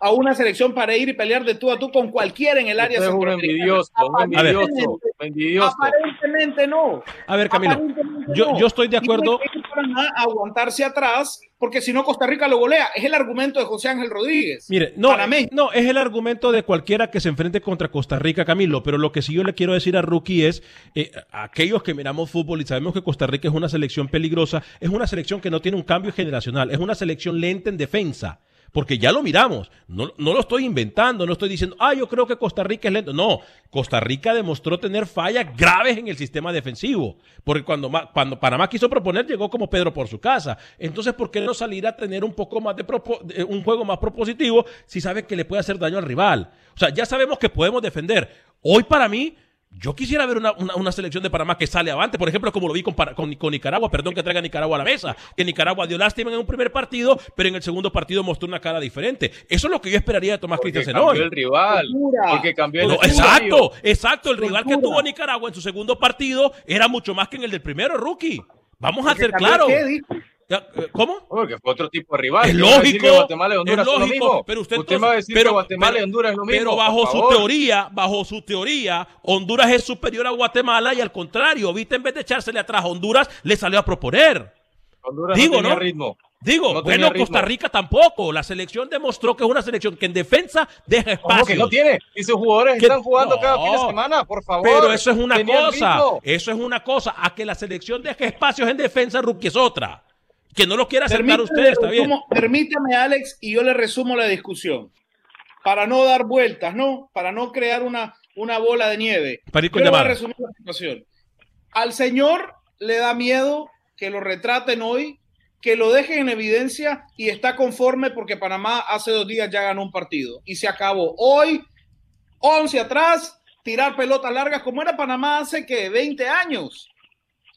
a una selección para ir y pelear de tú a tú con cualquiera en el área Usted es un envidioso, un envidioso, Aparentemente- envidioso. Aparentemente no. A ver, Camilo. Yo, no. yo estoy de acuerdo. A aguantarse atrás, porque si no Costa Rica lo golea. Es el argumento de José Ángel Rodríguez. Mire, no, no, es el argumento de cualquiera que se enfrente contra Costa Rica, Camilo, pero lo que sí yo le quiero decir a Rookie es, eh, a aquellos que miramos fútbol y sabemos que Costa Rica es una selección peligrosa, es una selección que no tiene un cambio generacional, es una selección lenta en defensa. Porque ya lo miramos, no, no lo estoy inventando, no estoy diciendo, ah, yo creo que Costa Rica es lento. No, Costa Rica demostró tener fallas graves en el sistema defensivo. Porque cuando, cuando Panamá quiso proponer, llegó como Pedro por su casa. Entonces, ¿por qué no salir a tener un poco más de, de- un juego más propositivo si sabe que le puede hacer daño al rival? O sea, ya sabemos que podemos defender. Hoy para mí, yo quisiera ver una, una- una selección de Panamá que sale avante, por ejemplo, como lo vi con, con- con Nicaragua, perdón que traiga a Nicaragua a la mesa, que Nicaragua dio lástima en un primer partido, pero en el segundo partido mostró una cara diferente. Eso es lo que yo esperaría de Tomás Christensen cambió hoy. el rival, porque cambió el No, exacto, exacto. El rival que tuvo Nicaragua en su segundo partido era mucho más que en el del primero, rookie. Vamos a Porque ser claros. Eh, ¿Cómo? Porque fue otro tipo de rival. Es ¿Qué va a decir lógico, Guatemala y Honduras es lo lógico, mismo? pero usted usted entonces- va a decir pero- que Guatemala pero- y Honduras es lo mismo. Pero bajo su teoría, bajo su teoría, Honduras es superior a Guatemala y al contrario, viste, en vez de echársele atrás a Honduras, le salió a proponer. Honduras Digo, no tenía ¿no? ritmo. Digo, No bueno. Costa Rica tampoco. La selección demostró que es una selección que en defensa deja ¿Cómo espacio. que no tiene? Y sus jugadores Que- están jugando no. cada fin de semana, por favor. Pero eso es una cosa. ritmo. Eso es una cosa. A que la selección deje espacios en defensa, Rookie es otra. Que no lo quiera aceptar Permítame, usted, está bien. permítame, Alex, y yo le resumo la discusión. para no dar vueltas, ¿no? Para no crear una, una bola de nieve. Para ir con Yo voy a resumir la situación. Al señor le da miedo que lo retraten hoy, que lo dejen en evidencia y está conforme porque Panamá hace dos días ya ganó un partido y se acabó. Hoy, 11 atrás, tirar pelotas largas como era Panamá hace que 20 años.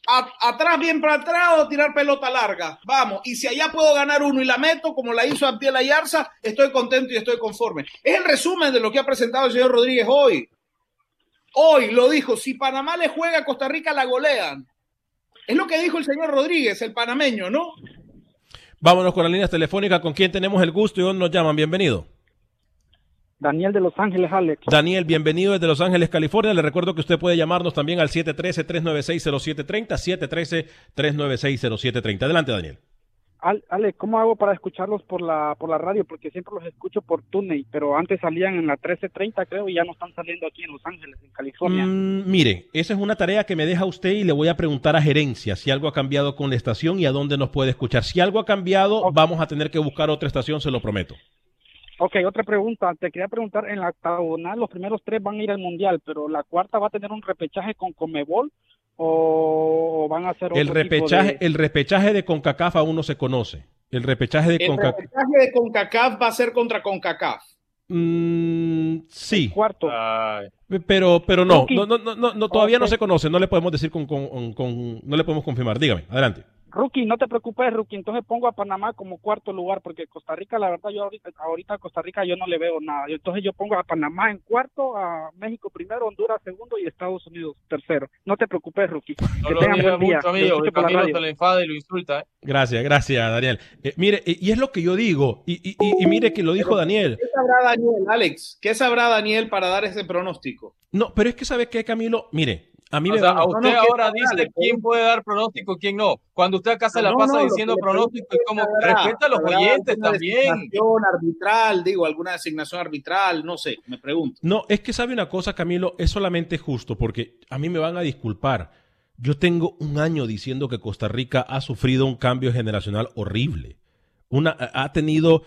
Atrás, bien plantado, tirar pelota larga. Vamos, y si allá puedo ganar uno y la meto, como la hizo Antiel Ayarza, estoy contento y estoy conforme. Es el resumen de lo que ha presentado el señor Rodríguez hoy. Hoy lo dijo, si Panamá le juega a Costa Rica, la golean. Es lo que dijo el señor Rodríguez, el panameño, ¿no? Vámonos con las líneas telefónicas. ¿Con quién tenemos el gusto y dónde nos llaman? Bienvenido. Daniel de Los Ángeles, Alex. Daniel, bienvenido desde Los Ángeles, California. Le recuerdo que usted puede llamarnos también al 713-396-0730, 713-396-0730. Adelante, Daniel. Al- Alex, ¿cómo hago para escucharlos por la por la radio? Porque siempre los escucho por TuneIn, pero antes salían en la 1330, creo, y ya no están saliendo aquí en Los Ángeles, en California. Mm, mire, esa es una tarea que me deja usted y le voy a preguntar a gerencia si algo ha cambiado con la estación y a dónde nos puede escuchar. Si algo ha cambiado, vamos a tener que buscar otra estación, se lo prometo. Ok, otra pregunta. Te quería preguntar, en la octagonal los primeros tres van a ir al Mundial, pero la cuarta va a tener un repechaje con Comebol o van a hacer otro El tipo repechaje, de- el repechaje de CONCACAF aún no se conoce. El repechaje de El CONCACAF. repechaje de CONCACAF va a ser contra CONCACAF. Mm, sí. Cuarto. Pero, pero no, no, no, no, no, no, todavía no se conoce, no le podemos decir con, con, con- no le podemos confirmar. Dígame, adelante. Rookie, no te preocupes, Rookie. Entonces pongo a Panamá como cuarto lugar, porque Costa Rica, la verdad, yo ahorita, ahorita a Costa Rica yo no le veo nada. Entonces yo pongo a Panamá en cuarto, a México primero, Honduras segundo y Estados Unidos tercero. No te preocupes, Rookie. No que lo tengan diga buen día. mucho, amigo, que Camilo se le enfada y lo insulta. ¿eh? Gracias, gracias, Daniel. Eh, mire, y es lo que yo digo, y, y- y- y mire que lo dijo Daniel. ¿Qué sabrá Daniel, Alex? ¿Qué sabrá Daniel para dar ese pronóstico? No, pero es que ¿sabe qué, Camilo? Mire, a mí O me sea, a- usted no, ¿qué ahora dice quién puede dar pronóstico y quién no. Cuando usted acá se la No, pasa no, diciendo pronóstico y como respeta a los oyentes alguna también. arbitral, digo, alguna designación arbitral, no sé, me pregunto. No, es que sabe una cosa, Camilo, es solamente justo, porque a mí me van a disculpar. Yo tengo un año diciendo que Costa Rica ha sufrido un cambio generacional horrible. Una, ha tenido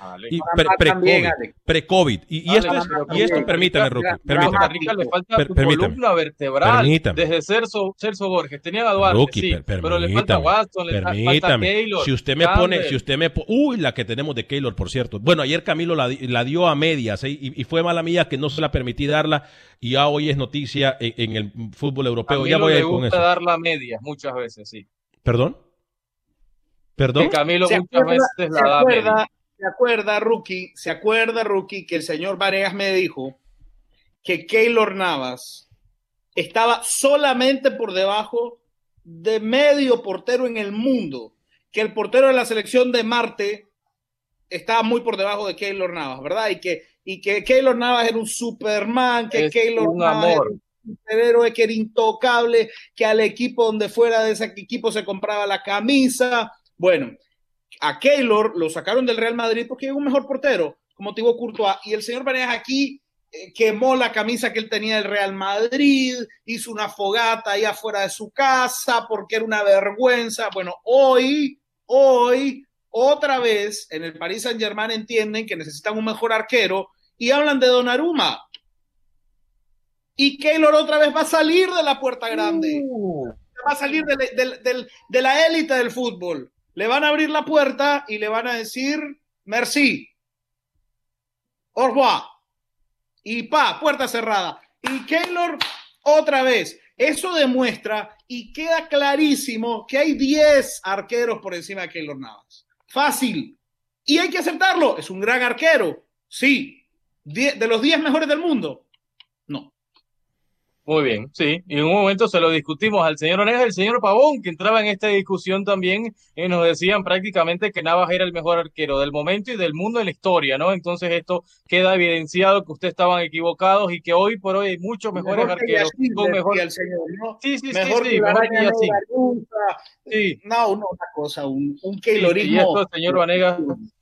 pre-COVID. Y, esto y esto, permítame, a permítame. Rica le falta Per- su permítame. columna vertebral. Permítame. Desde Celso, Celso Borges. Tenían a Duarte, Rookie, sí, per- pero le falta Watson, le fa- falta. Keylor. si usted me pone, si usted me uy, la que tenemos de Keylor, por cierto. Bueno, ayer Camilo la, di- la dio a medias ¿eh? y, y fue mala mía que no se la permití darla y ya hoy es noticia en, en el fútbol europeo. Camilo Ya voy a ir con gusta eso. dar la media muchas veces, sí. ¿Perdón? ¿Perdón? Que Camilo ¿Se muchas acuerda, veces se la da acuerda, media. se acuerda, Rookie, se acuerda, Rookie, que el señor Varegas me dijo que Keylor Navas estaba solamente por debajo de medio portero en el mundo, que el portero de la selección de Marte estaba muy por debajo de Keylor Navas, ¿verdad? Y que, y que Keylor Navas era un Superman, que Es Keylor un Navas amor. era un que era intocable, que al equipo donde fuera de ese equipo se compraba la camisa. Bueno, a Keylor lo sacaron del Real Madrid porque es un mejor portero, como Thibaut Courtois, y el señor Varegas aquí eh, quemó la camisa que él tenía del Real Madrid, hizo una fogata ahí afuera de su casa porque era una vergüenza. Bueno, hoy, hoy, otra vez en el Paris Saint Germain entienden que necesitan un mejor arquero y hablan de Donnarumma. Y Keylor otra vez va a salir de la puerta grande. Va a salir de la élite del fútbol. Le van a abrir la puerta y le van a decir merci. Au revoir. Y pa, puerta cerrada. Y Keylor otra vez. Eso demuestra y queda clarísimo que hay 10 arqueros por encima de Keylor Navas. Fácil. Y hay que aceptarlo. Es un gran arquero. Sí. De los 10 mejores del mundo. No. Muy bien, sí. Y en un momento se lo discutimos al señor Oneja y al señor Pavón, que entraba en esta discusión también, y nos decían prácticamente que Navas era el mejor arquero del momento y del mundo en la historia, ¿no? Entonces esto queda evidenciado que ustedes estaban equivocados y que hoy por hoy hay muchos mejores Mejor que arqueros Yacine, con mejor... decía el señor, ¿no? Sí, sí, mejor sí, que mejor que. Sí. No, no, una cosa, un, un Sí, y esto señor Vanegas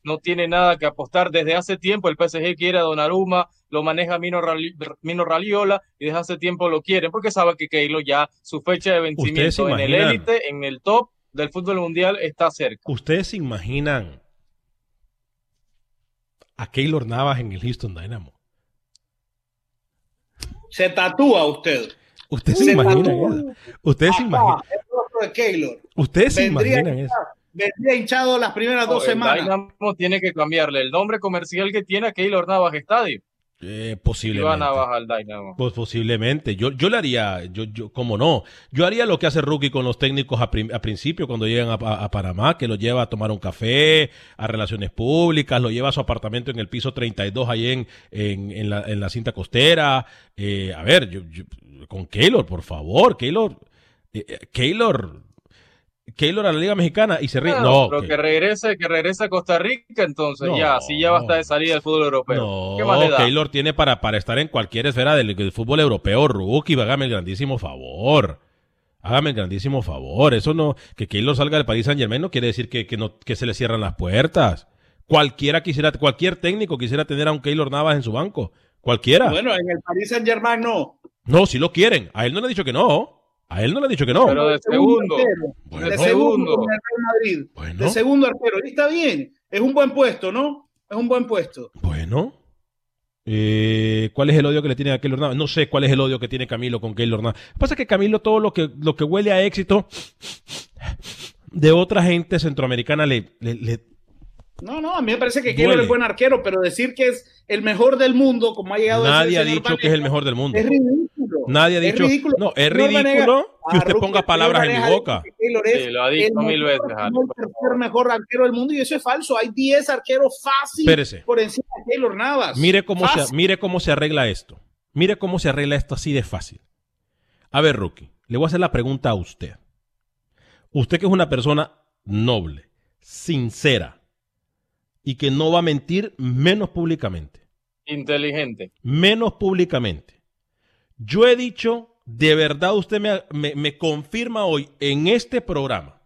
no tiene nada que apostar. Desde hace tiempo el PSG quiere a Donnarumma, lo maneja Mino, Rali- Mino Raliola y desde hace tiempo lo quieren porque sabe que Keylor ya su fecha de ¿Ustedes vencimiento en el imaginan? élite, en el top del fútbol mundial está cerca. ¿Ustedes se imaginan a Keylor Navas en el Houston Dynamo? Se tatúa usted. Usted se, Se imagina tatúa. eso. Usted se imagina. El rostro de Keylor. Ustedes se imaginan eso. Vendría hinchado las primeras dos semanas. Dynamo tiene que cambiarle el nombre comercial que tiene a Keylor Navas Estadio. Eh, posiblemente. Navas al Dynamo. Pues posiblemente. Yo, yo le haría, yo, yo, cómo no. Yo haría lo que hace Rookie con los técnicos a, prim- a principio cuando llegan a, a- a Panamá, que los lleva a tomar un café, a relaciones públicas, lo lleva a su apartamento en el piso 32 ahí en, en, en la, en la cinta costera. Eh, a ver, yo, yo- con Keylor, por favor, Keylor. eh, eh, Keylor. Keylor a la Liga Mexicana y se ríe. Claro, no, pero que- que regrese, que regrese a Costa Rica, entonces No. ya, si ya basta de salir del fútbol europeo. ¿Qué más le No, da? Keylor tiene para, para estar en cualquier esfera del, del fútbol europeo, rookie, hágame el grandísimo favor. Hágame el grandísimo favor. Eso no, que Keylor salga del Paris Saint Germain no quiere decir que, que no, que se le cierran las puertas. Cualquiera quisiera, cualquier técnico quisiera tener a un Keylor Navas en su banco. Cualquiera. Bueno, en el Paris Saint Germain no. No, si lo quieren. A él no le ha dicho que no. A él no le ha dicho que no. Pero de segundo. Bueno. de segundo con el Real Madrid. Bueno. De segundo arquero. Y está bien. Es un buen puesto, ¿no? Es un buen puesto. Bueno. Eh, ¿Cuál es el odio que le tiene a Keylor Navas? No sé cuál es el odio que tiene Camilo con Keylor Navas. Lo que pasa es que Camilo todo lo que, lo que huele a éxito de otra gente centroamericana le, le- le- No, no, a mí me parece que. Keylor es buen arquero, pero decir que es el mejor del mundo, como ha llegado a decir nadie ha el señor dicho que es el mejor del mundo. Es ridículo. Nadie ha Es dicho. ridículo. No, es ridículo que usted ponga palabras en mi boca. es Sí, lo ha dicho el mil veces, el tercer mejor arquero del mundo y eso es falso. Hay 10 arqueros fácil Espérese. por encima de Keylor Navas. Mire cómo, se, mire cómo se arregla esto. Mire cómo se arregla esto así de fácil. A ver, Rookie, le voy a hacer la pregunta a usted. Usted que es una persona noble, sincera y que no va a mentir menos públicamente. Inteligente. Menos públicamente. Yo he dicho, de verdad usted me, me- me confirma hoy en este programa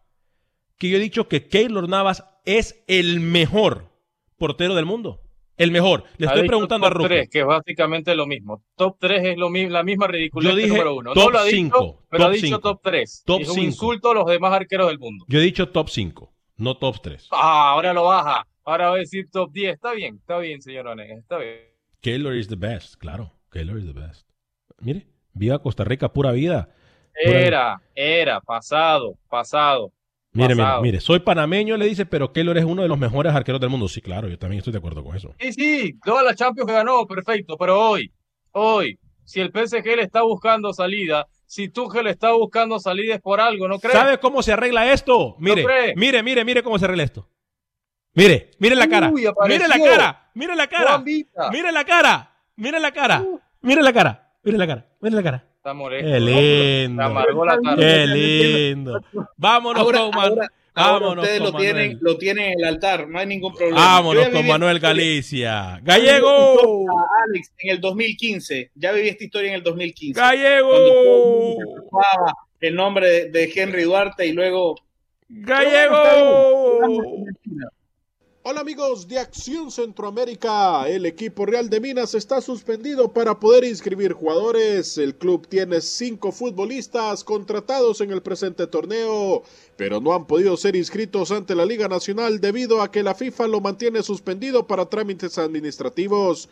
que yo he dicho que Keylor Navas es el mejor portero del mundo. El mejor. Le Ha estoy preguntando a top Rookie. 3, que es básicamente lo mismo. Top 3 es lo mi- la misma ridiculez Yo que dije número 1. top No lo ha dicho, cinco, pero top ha dicho cinco. top 3. Top es un cinco. insulto a los demás arqueros del mundo. Yo he dicho top 5, no top 3. Ah, ahora lo baja. Ahora va a decir top 10. Está bien, está bien, señor Onega, está bien. Keylor is the best, claro. Keylor is the best. Mire, viva Costa Rica, pura vida. Pura vida. Era, era, pasado, pasado. Mire, mire, pasado. mire, soy panameño, le dice, pero Keylor es uno de los mejores arqueros del mundo. Sí, claro, yo también estoy de acuerdo con eso. Sí, sí, todas las Champions que ganó, perfecto, pero hoy, hoy, si el PSG le está buscando salida, si Tuchel le está buscando salida es por algo, ¿no crees? ¿Sabe cómo se arregla esto? Mire, mire, mire, mire cómo se arregla esto. Mire, mire la cara. Uy, mire la cara. Mire la cara. Mire la cara. Mire la cara. Mire la cara. Mire la cara. Mire la cara. Está molesto, Qué lindo. Amargó la tarde. Qué lindo. Vámonos Ahora, con Man- ahora- ahora vámonos ustedes con lo tienen, Manuel. lo tienen en el altar, no hay ningún problema. Vámonos con Manuel Galicia. Gallego. Alex, en el 2015, ya viví esta historia en el 2015. Gallego. El nombre de, de Henry Duarte y luego Gallego. Hola amigos de Acción Centroamérica, el equipo Real de Minas está suspendido para poder inscribir jugadores. El club tiene cinco futbolistas contratados en el presente torneo, pero no han podido ser inscritos ante la Liga Nacional debido a que la FIFA lo mantiene suspendido para trámites administrativos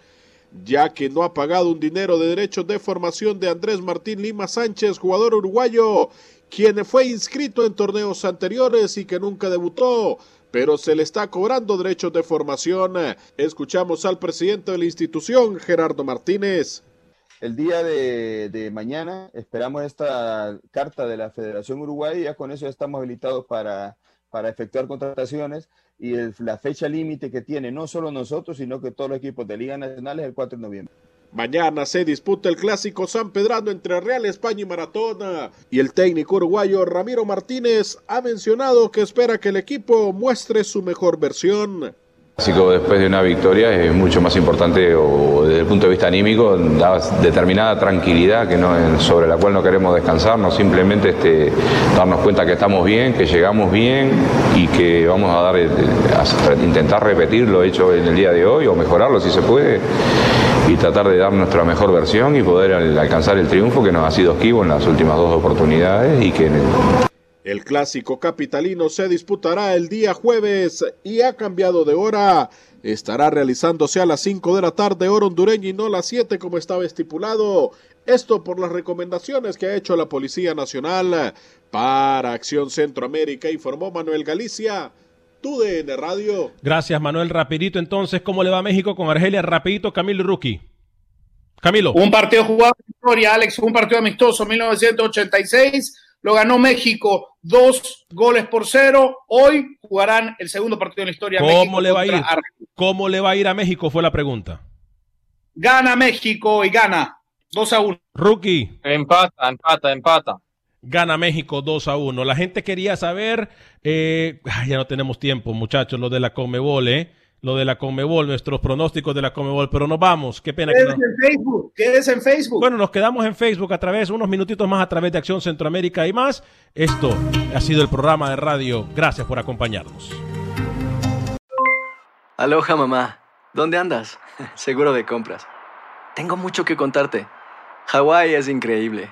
ya que no ha pagado un dinero de derechos de formación de Andrés Martín Lima Sánchez, jugador uruguayo, quien fue inscrito en torneos anteriores y que nunca debutó, pero se le está cobrando derechos de formación. Escuchamos al presidente de la institución, Gerardo Martínez. El día de, mañana esperamos esta carta de la Federación Uruguay ya con eso ya estamos habilitados para, para efectuar contrataciones y la fecha límite que tiene no solo nosotros, sino que todos los equipos de Liga Nacional es el 4 de noviembre. Mañana se disputa el clásico San Pedrano entre Real España y Maratona. Y el técnico uruguayo Ramiro Martínez ha mencionado que espera que el equipo muestre su mejor versión. clásico después de una victoria es mucho más importante o desde el punto de vista anímico da determinada tranquilidad que no, sobre la cual no queremos descansarnos, simplemente este, darnos cuenta que estamos bien, que llegamos bien y que vamos a dar eh, a intentar repetir lo hecho en el día de hoy o mejorarlo si se puede y tratar de dar nuestra mejor versión y poder al- alcanzar el triunfo que nos ha sido esquivo en las últimas dos oportunidades y que en el- El clásico capitalino se disputará el día jueves y ha cambiado de hora. Estará realizándose a las 5 de la tarde hora hondureña y no a las 7 como estaba estipulado. Esto por las recomendaciones que ha hecho la Policía Nacional. Para Acción Centroamérica informó Manuel Galicia. TUDN Radio. Gracias, Manuel. Rapidito, entonces, ¿cómo le va a México con Argelia? Rapidito, Camilo Rookie. Camilo. Un partido jugado en historia, Alex, un partido amistoso, 1986. Lo ganó México dos goles por cero. Hoy jugarán el segundo partido en la historia. ¿Cómo México le va a ir? ¿Cómo le va a ir a México? Fue la pregunta. Gana México y gana 2 a 1. Rookie. Empata, empata, empata. Gana México 2 a 1. La gente quería saber, eh, ay, ya no tenemos tiempo, muchachos, lo de la Comebol, ¿eh? Lo de la Comebol, nuestros pronósticos de la Comebol, pero nos vamos. Qué pena que no. En Facebook, quédese en Facebook. Bueno, nos quedamos en Facebook a través, unos minutitos más a través de Acción Centroamérica y más. Esto ha sido el programa de radio. Gracias por acompañarnos. Aloha mamá, ¿dónde andas? Seguro de compras. Tengo mucho que contarte. Hawái es increíble.